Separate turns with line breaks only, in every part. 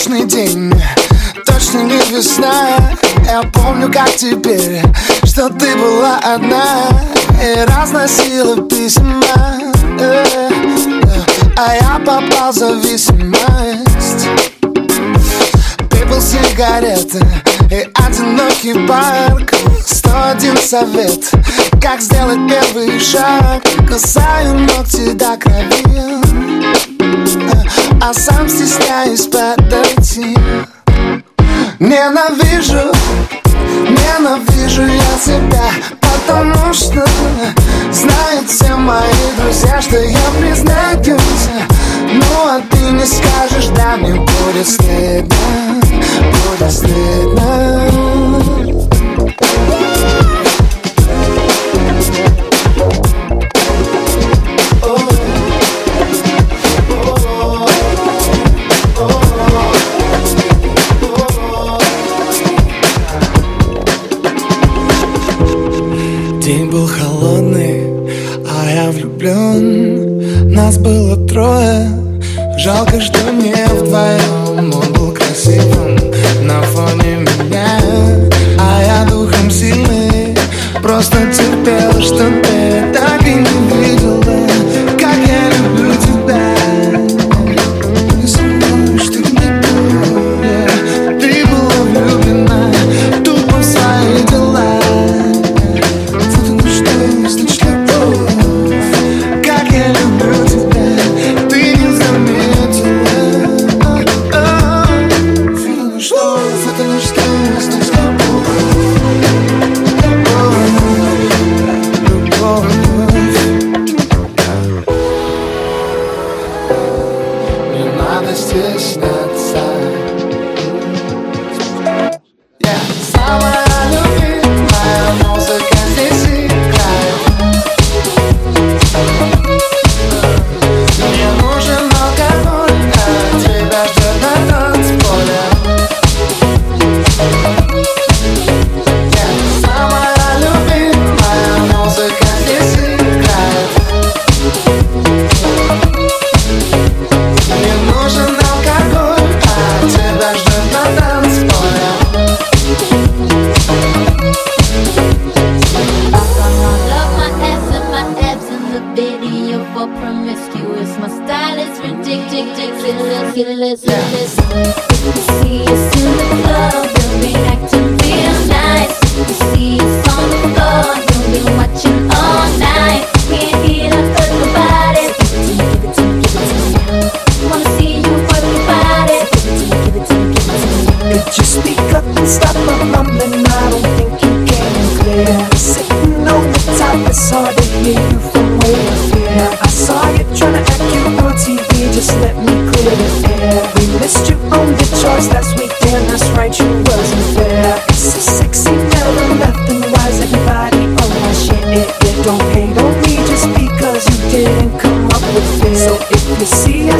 обычный день Точно не весна. Я помню, как теперь Что ты была одна. И разносила письма э, э, А я попал в зависимость Пепел сигареты И одинокий парк Сто один совет. Как сделать первый шаг? Касаю ногти до крови. А сам стесняюсь подойти. Ненавижу, ненавижу я себя Потому что знают все мои друзья Что я признаюсь. Ну а ты не скажешь, да мне будет стыдно Будет стыдно. Влюблен Нас было трое Жалко, что не вдвоем Он был красивым на фоне меня А я духом сильный Просто терпел, что ты так и не видел,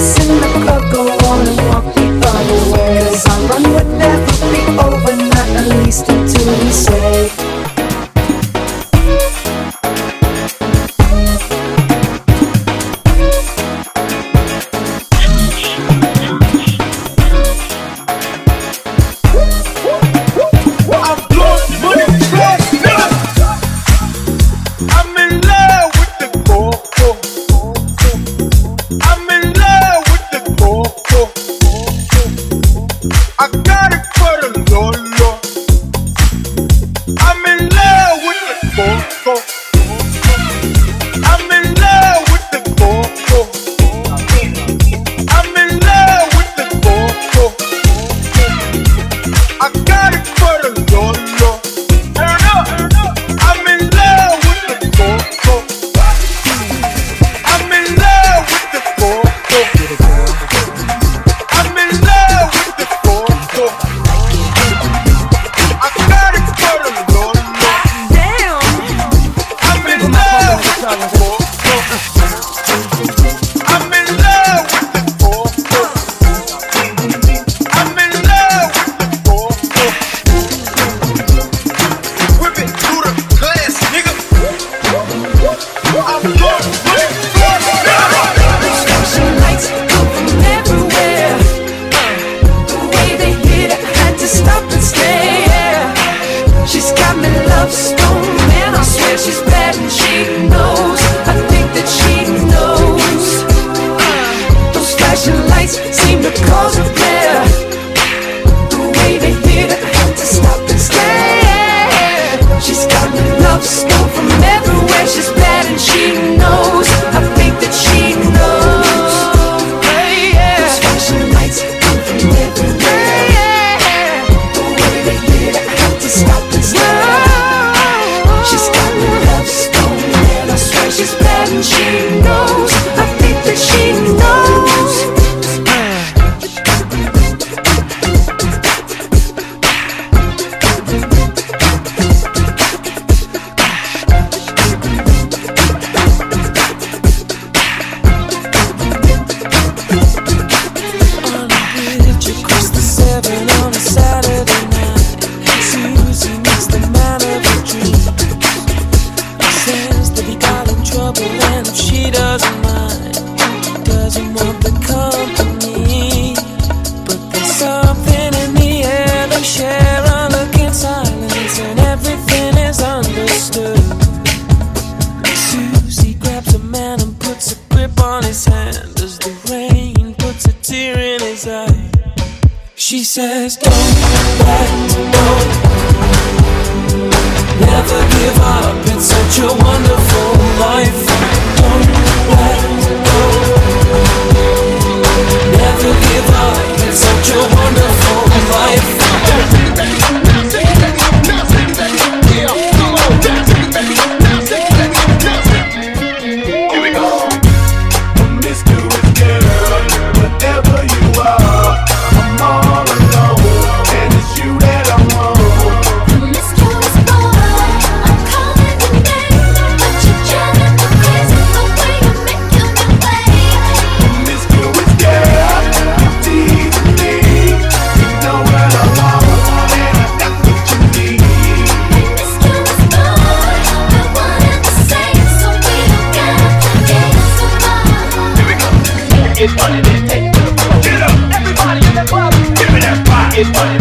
I'm in love
stop it,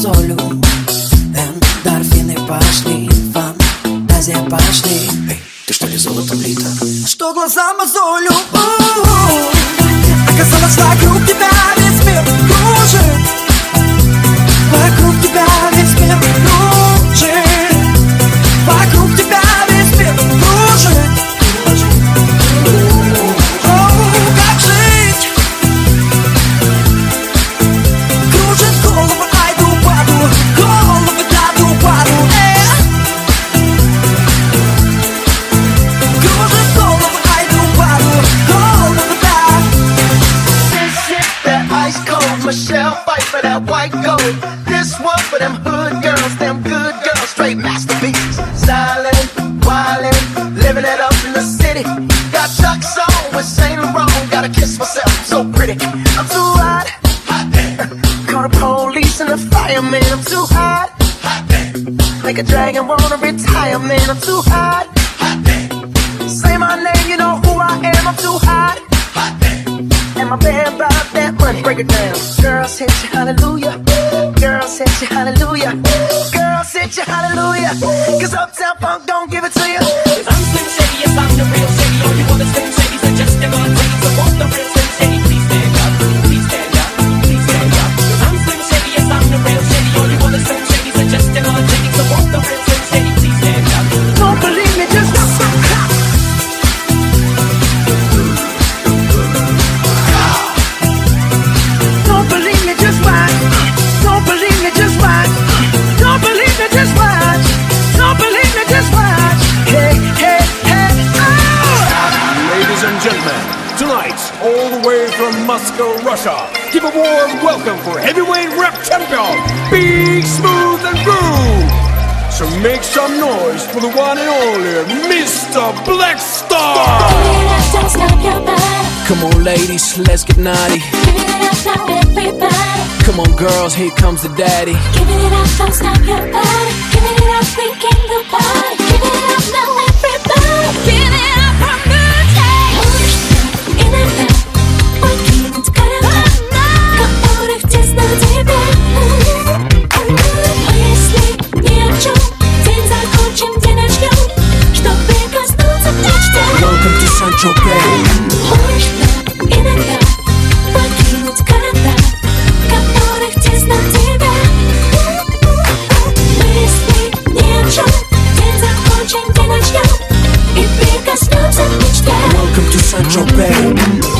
солью Эндорфины пошли, фантазия пошли Эй, ты что ли золотом лита? Что глаза мозолю? Оказалось
так wanna retire, man, I'm too
high. Tonight, all the way from Moscow, Russia, give a warm welcome for heavyweight rap champion, Big Smooth and Groove. So make some noise for the one and only Mr. Black Star.
Come on, ladies, let's get naughty. Come on, girls, here comes the daddy.
Give it up, don't stop your body. Give it up, we can't. Give it up, no way.
Санчо Пей. иногда покинуть
города, которых тесно тебя. Мысли ни о чем, день закончен, где начнем, и прикоснемся к мечте.
Welcome to Central Bay.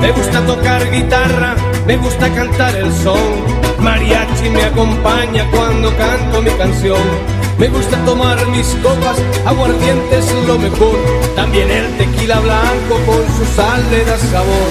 Me gusta tocar guitarra, me gusta cantar el son. Mariachi me acompaña cuando canto mi canción. Me gusta tomar mis copas, aguardiente es lo mejor. También el tequila blanco con su sal le da sabor.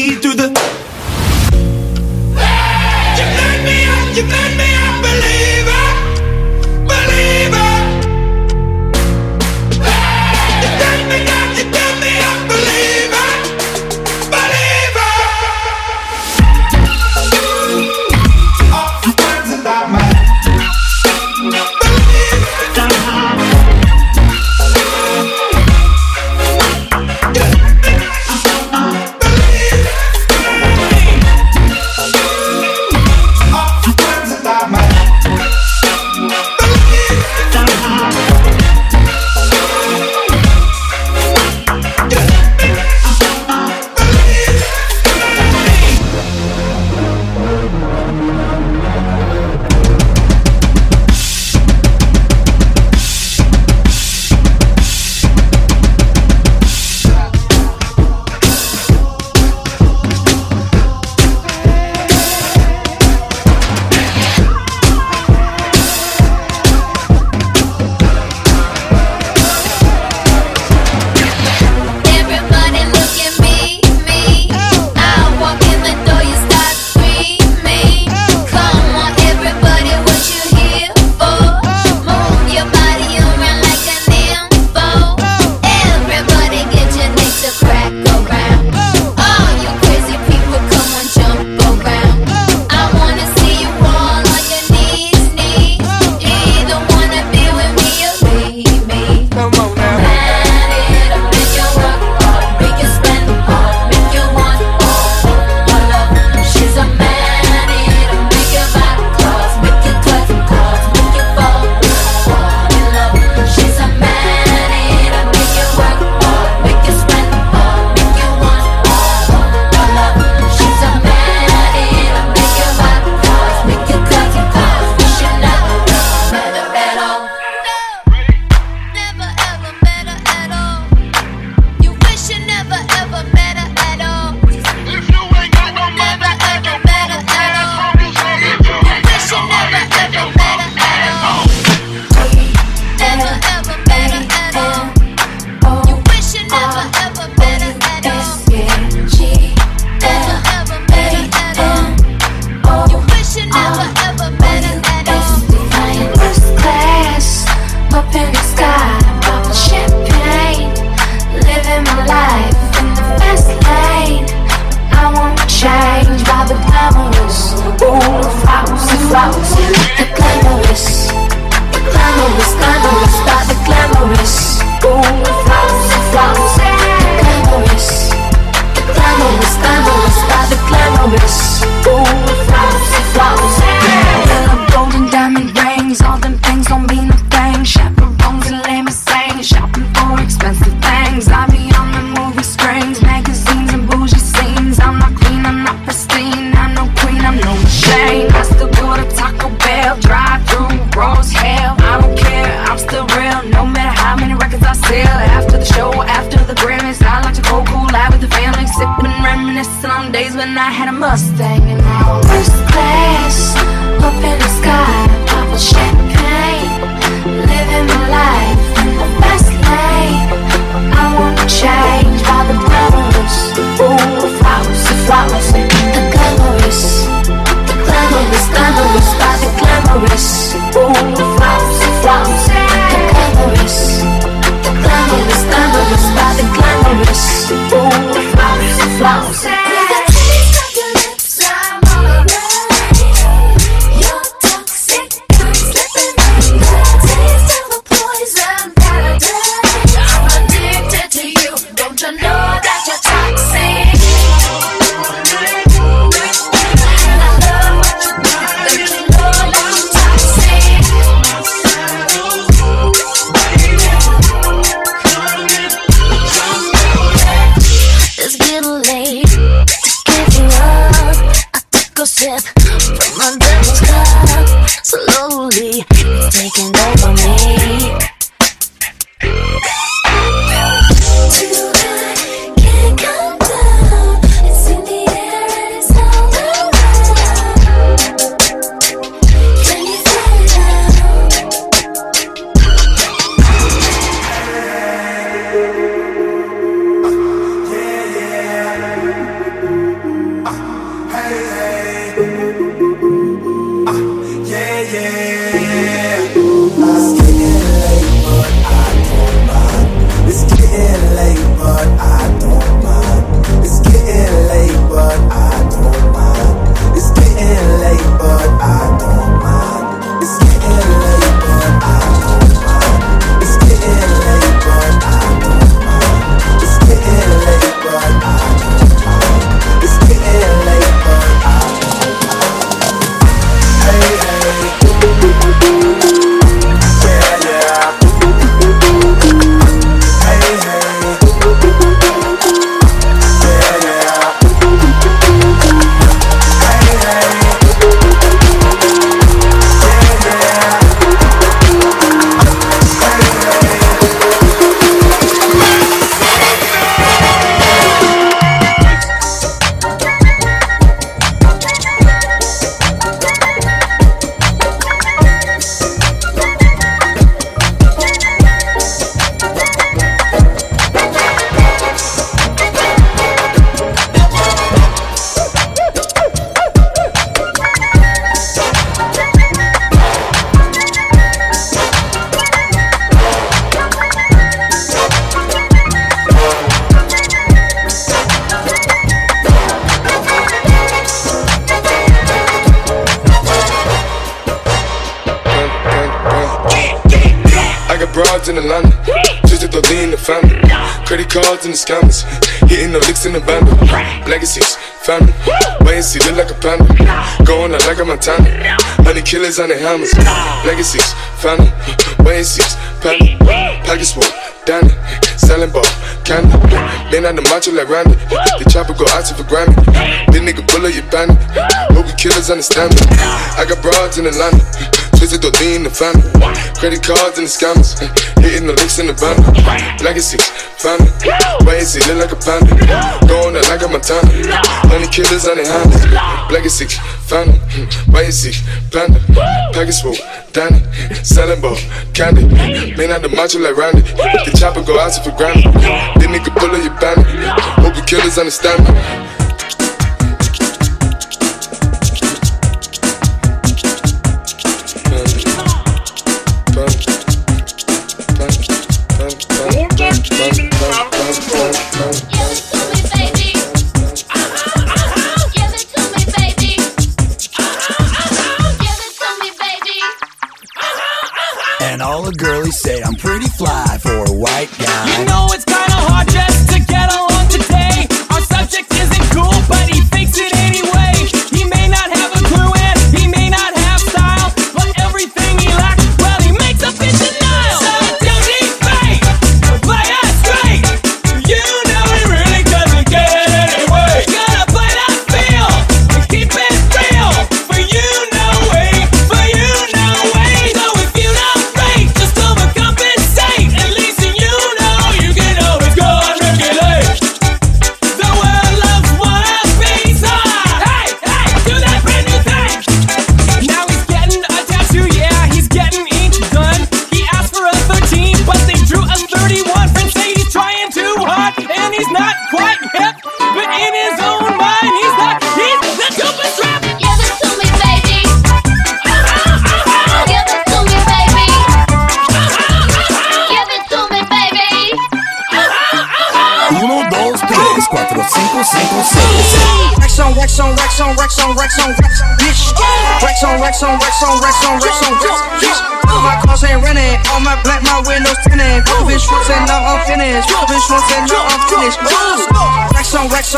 killers on the hammers. Legacies, family, and see, panda. Package full, Danny, selling ball, candy. Been on the macho like Randy, the chopper go out to for Grammy. Big nigga bullet, you bandit. Hope you killers understand me. I got broads in Atlanta. Twisted the lean, the family. Credit cards and the scammers. Hitting the links in the bundle. Legacy, family. Wait and see, look like a panda. Going out like a Montana. Honey killers on their hands. Legacy, family. Wait and see, panda. Package full, Danny. Selling ball, candy. Man out the macho like Randy. The chopper go out for granted. This nigga pull up your bandit. Hope you killers understand me.
You know it's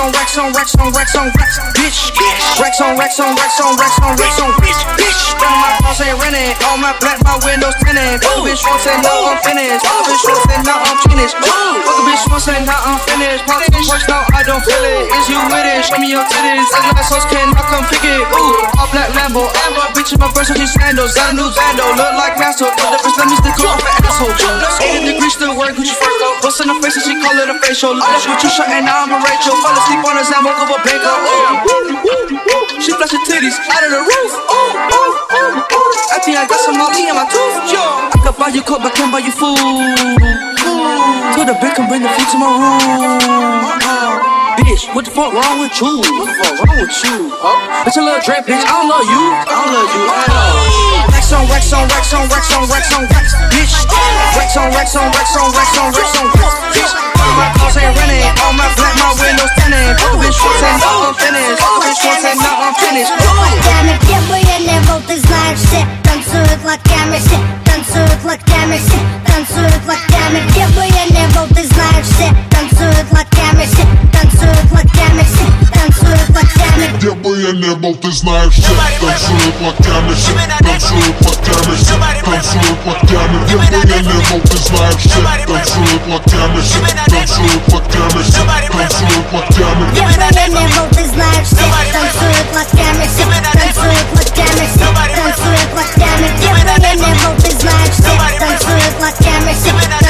on Rex on Rex on Rex on on bitch. Rex on Rex on Rex on Rex on Rex on bitch, bitch. All my cars ain't rented, all my black, my windows tinted. Fuck a bitch once and now I'm finished. Fuck a bitch once and now I'm finished. Fuck a bitch once and now I'm finished. Pop some push, now I don't feel it. Is you with it? Show me your titties. As my sauce can I come pick it? Ooh, all black Lambo. Amber, bitch in my first with sandals. Got a new Zando, look like Masto. No difference, let me stick off an asshole. 80 degrees still work, Gucci first though. Bust in the face and she call it a facial. Left with you shot and now I'm a Rachel. Fall asleep on her Zan, woke up a bank. Oh, oh. She flash her titties out of the roof. Ooh, ooh, ooh, ooh. I think I got some Molly in my tooth. Yo, I could buy you coke, but can't buy you food. To the brick and bring the food to my room. Bitch, what the fuck wrong with you? What the fuck wrong with you? Huh? Bitch, a little drip, bitch. I don't love you. I don't love you at all. Rex on Rex on Rex on Rex on Rex on Rex, bitch. Rex on Rex on Rex on Rex on Rex on Rex, bitch. All my cars ain't rented, all my black, my windows tinted. Fuck a bitch once and now I'm finished. Fuck a bitch once and now I'm finished.
Даме пьебуя ты знаешь все Танцуют локтями все Танцуют локтями все Танцуют локтями Пьебуя ты знаешь все Танцуют локтями все Танцуют локтями все Танцуют локтями
Где бы я не был, ты знаешь все Танцуют локтями все Танцуют локтями все Танцуют локтями Где бы я не был, ты знаешь все Танцуют локтями все Танцуют локтями все Танцуют локтями
Где бы я не был, ты знаешь все Танцуют локтями все Танцуют локтями все Танцуют локтями Где бы я не был, ты знаешь все Танцуют локтями все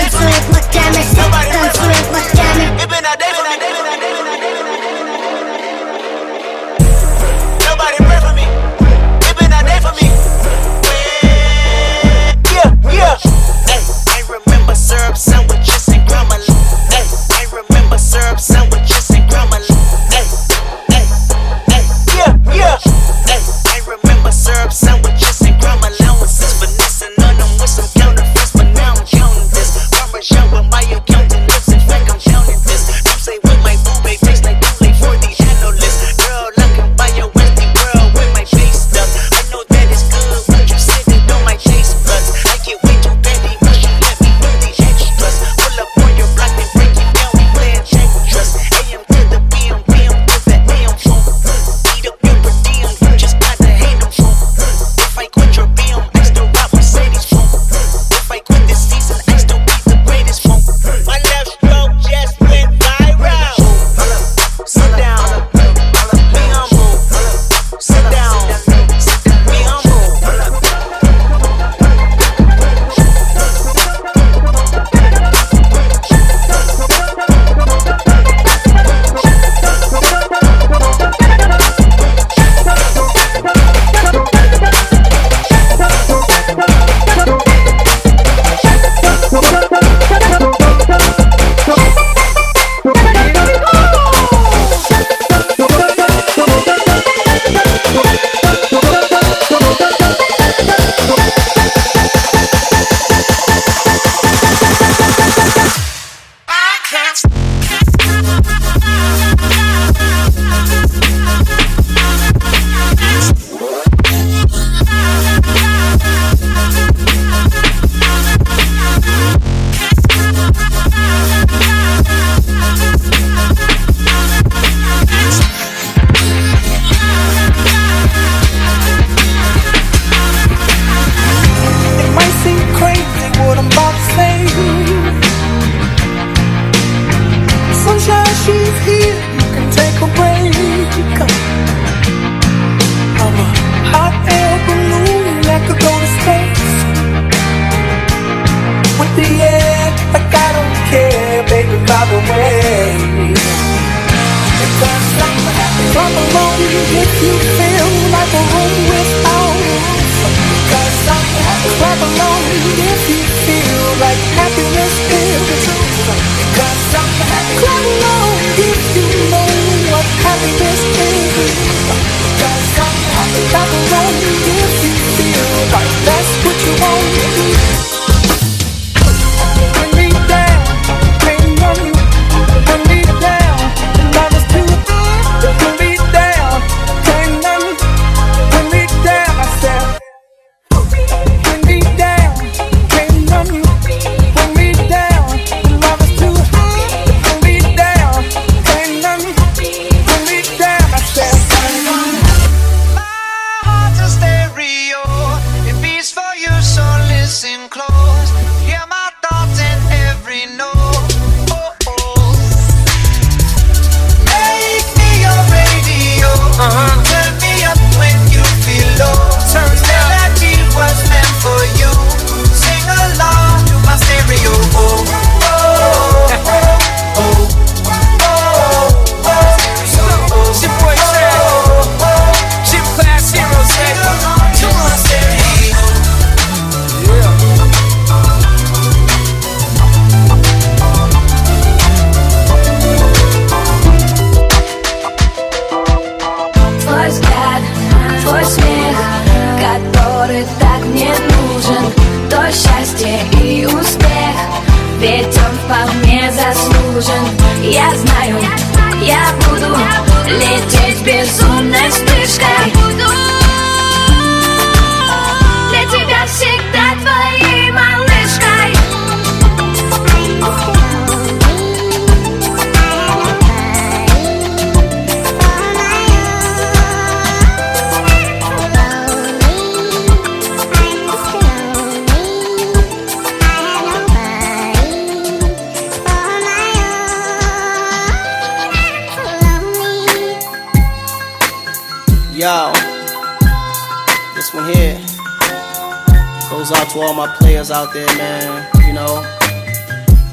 all my players out there, man, you know,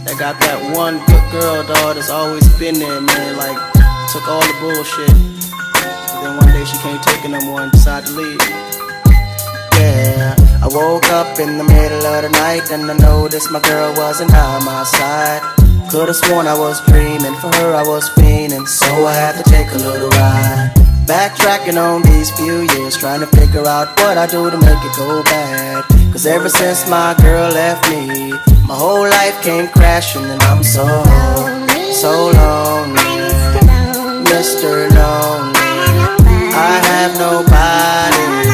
I got that one good girl, dog, that's always been there, man, like, took all the bullshit. But then one day she can't take it no more and decided to leave. Yeah, I woke up in the middle of the night and I noticed my girl wasn't by my side. Could've sworn I was dreaming, for her I was fiending, so I had to take a little ride. Backtracking on these few years, trying to figure out what I do to make it go bad. Cause ever since my girl left me, my whole life came crashing and I'm so, so lonely. Mr. Lonely, I have nobody.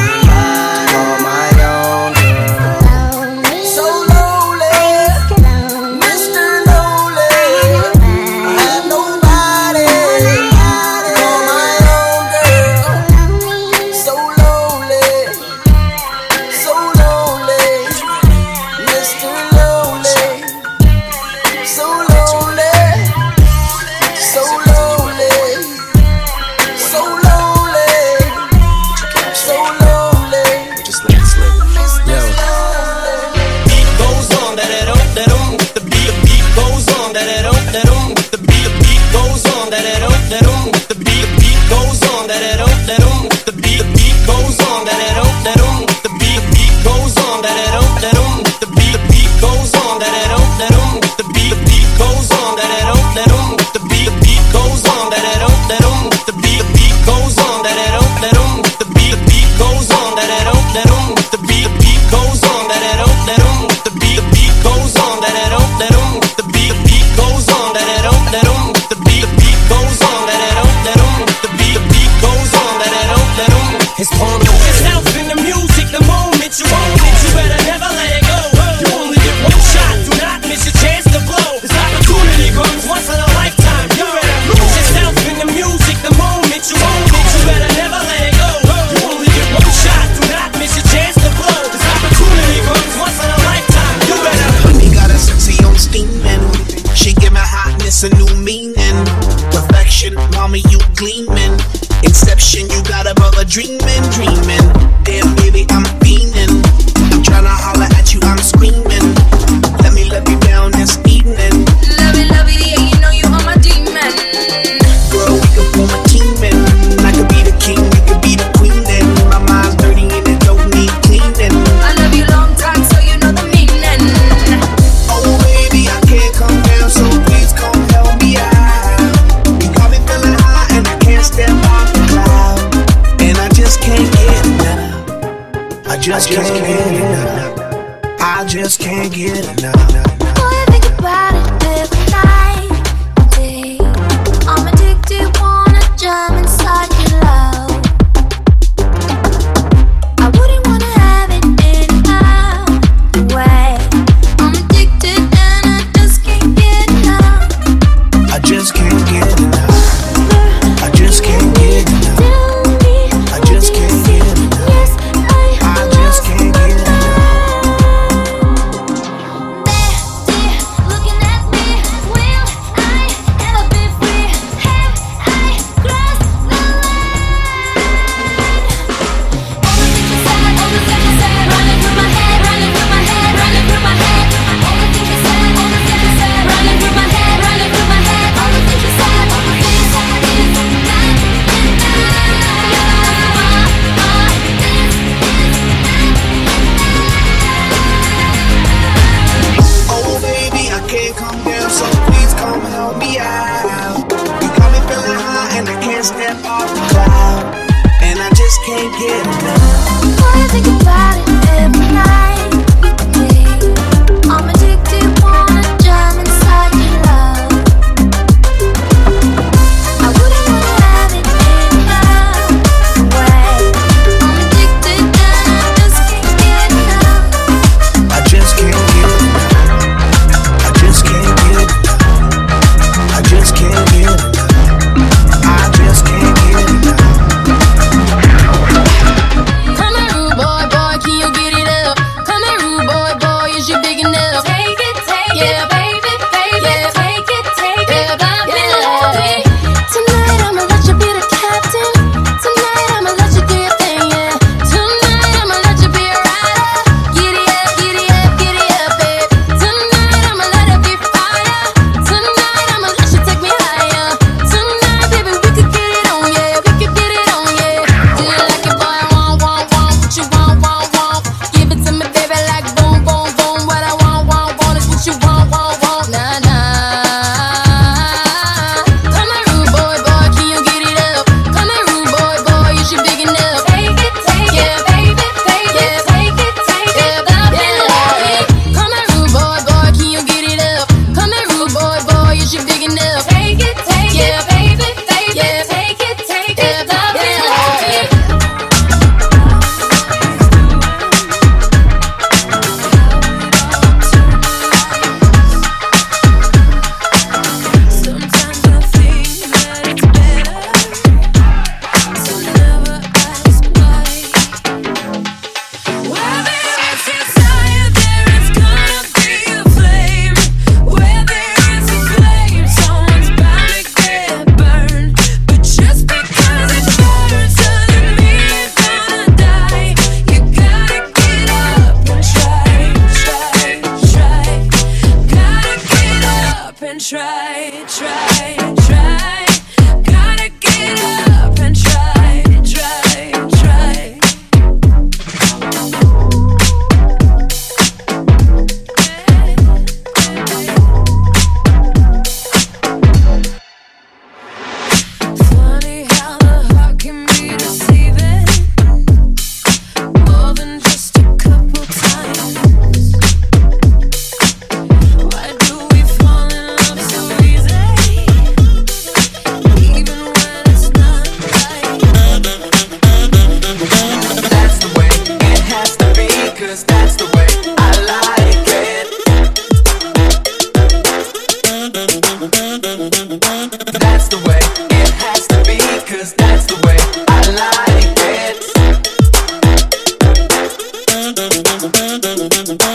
and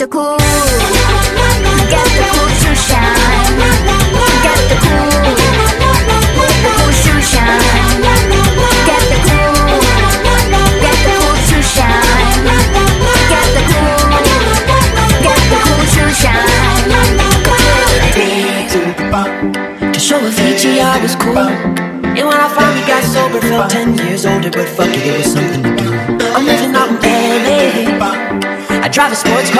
the
cool, get the cool to shine. Get the cool, the cool to shine. Get the cool, get the cool to shine. Get the cool, get the cool to shine.
To show Avicii I was cool. And when I finally got sober, felt 10 years older, but fuck it, it was something to do. I'm living out in LA. I drive a sports car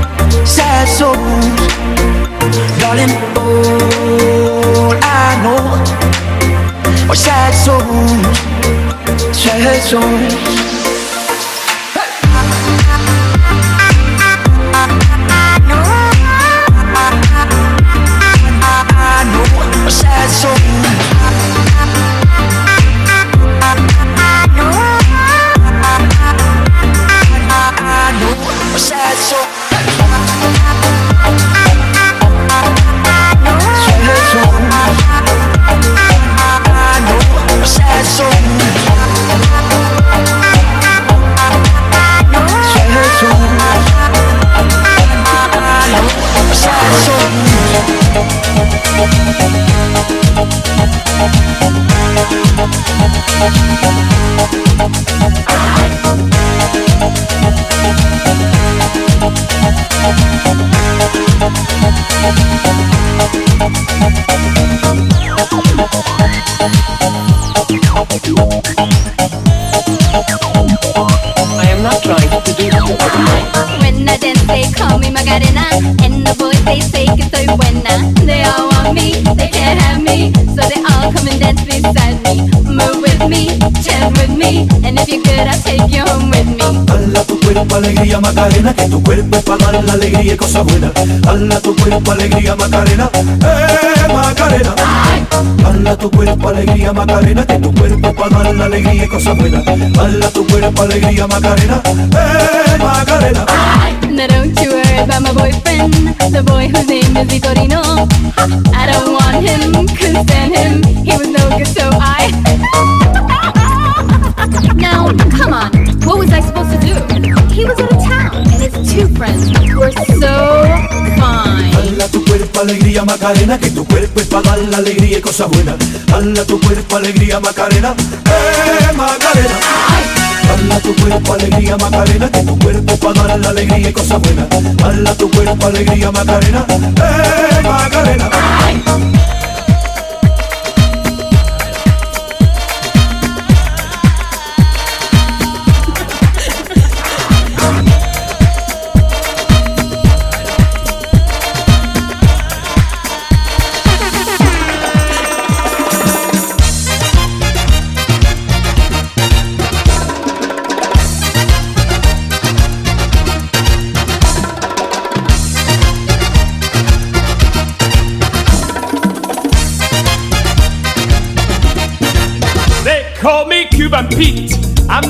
sad souls, darling. All I know are sad souls, sad souls.
When I dance, they call me Macarena. and the they say que soy buena. They all want me, they can't have me. So they all come and dance beside me. Move with me, chant with me. And if you're good, I'll take you home with me.
Hala tu cuerpo alegría Macarena, que tu cuerpo es para dar la alegría y cosas buenas. Hala tu cuerpo alegría Macarena, eh Macarena. Hala tu cuerpo alegría Macarena, que tu cuerpo es para dar la alegría y cosas buenas. Hala tu cuerpo alegría Macarena, eh Macarena.
Now don't you about my boyfriend, the boy whose name is Vitorino. I don't want him, couldn't stand him. He was no good, so I. now, come on, what was I supposed to do? He was out of town, and his two friends were so fine.
Hala tu cuerpo alegría Macarena, que tu cuerpo es para dar la alegría y cosas buenas. Hala tu cuerpo alegría Macarena, eh Macarena. Hala tu cuerpo alegría Macarena, que tu cuerpo para dar la alegría y cosas buenas. Hala tu cuerpo alegría Macarena, eh Macarena.
They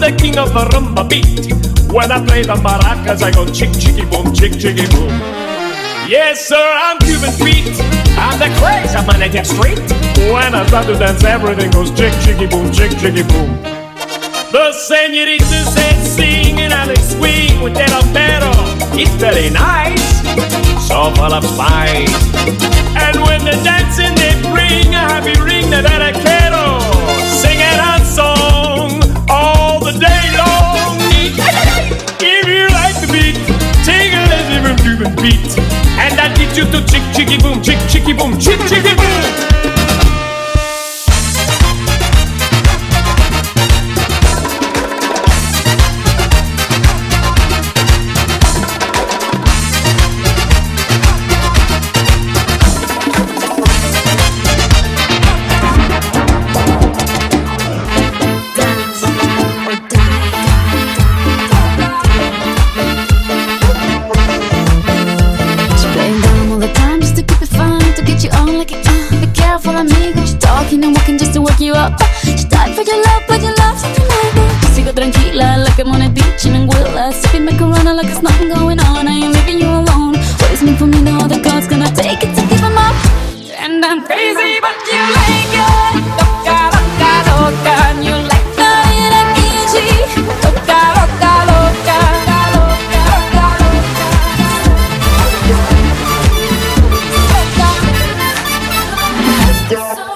the king of the rumba beat. When I play the maracas, I go chick chicky boom, chick chicky boom. Yes, sir, I'm Cuban Pete. I'm the craze of my native street. When I start to dance, everything goes chick chicky boom, chick chicky boom. The senoritas they sing and I they swing with that pero. It's very nice, so full of spice. And when the dancing they bring a happy ring that I quiero. Beat. And that gets you to chick chicky boom, chick chicky boom, chick chicky boom.
He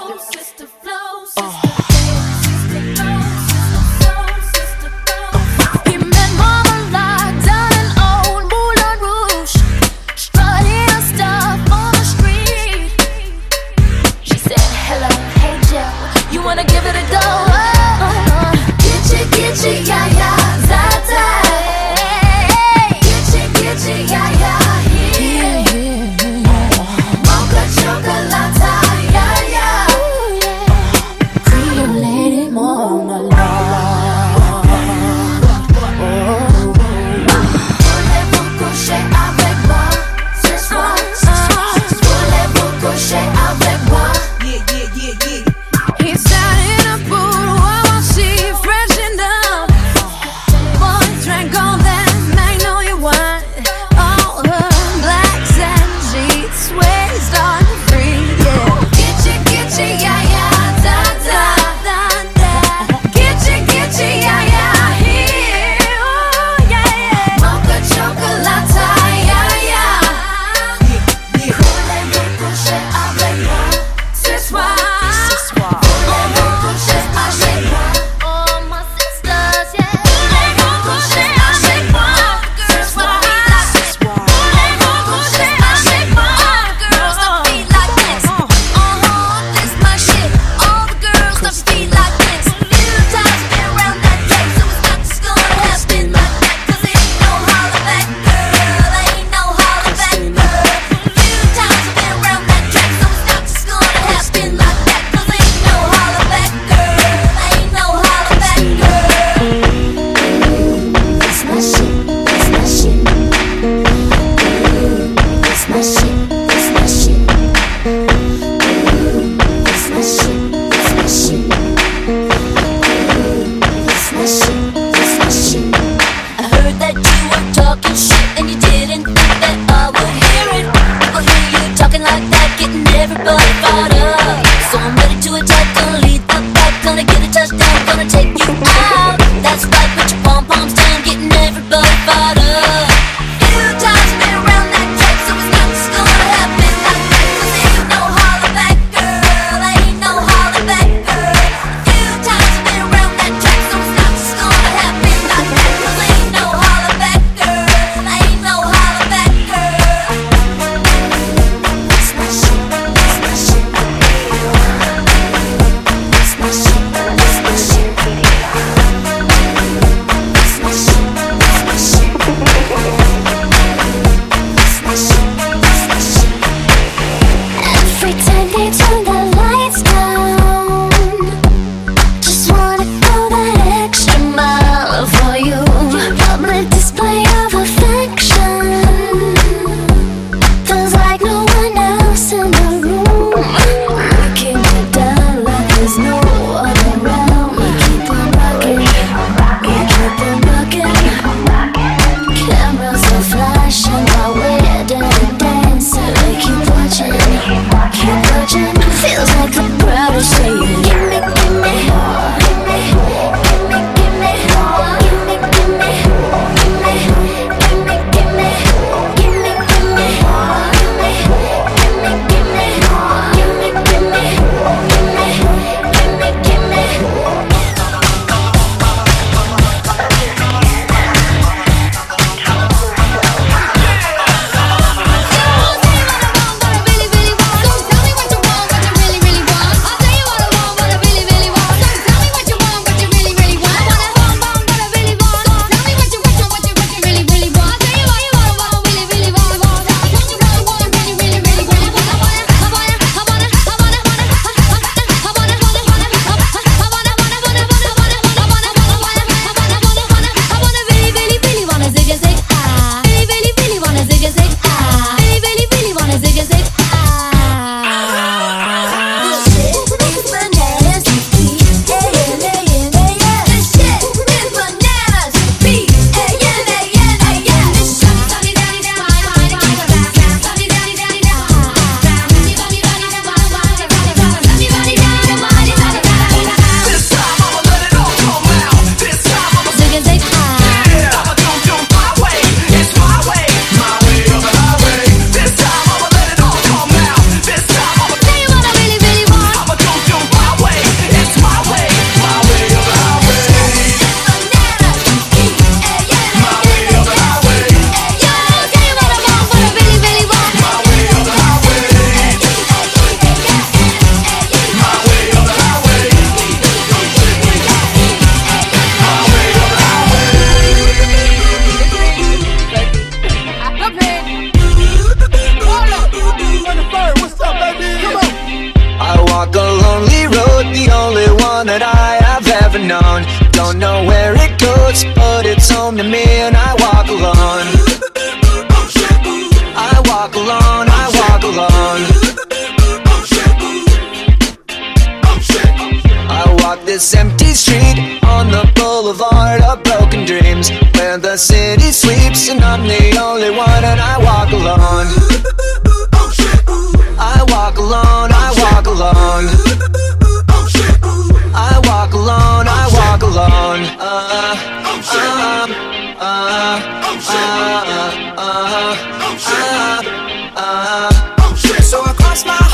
walk alone, I walk alone. I walk this empty street on the boulevard of broken dreams where the city sleeps, and I'm the only one, and I walk alone. I walk alone, I walk alone. I walk alone, I walk alone. Uh, uh, uh, uh, uh, uh
smile. my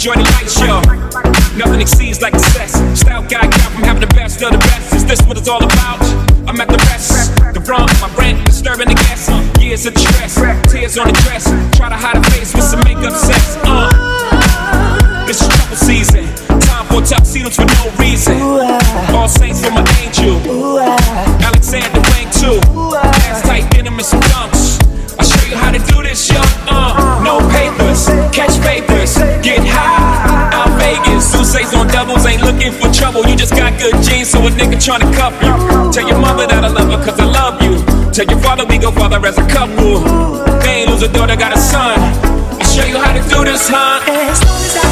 enjoy the light show. Nothing exceeds like success. Style guy got from having the best of the best. Is this what it's all about? I'm at the rest. The wrong, my rent, disturbing the guests. Years of stress, tears on the dress. Looking for trouble. You just got good genes, so a nigga tryna cuff you. Tell your mother that I love her, cause I love you. Tell your father we go father as a couple. They ain't lose a daughter, got a son. I'll show you how to do this, huh?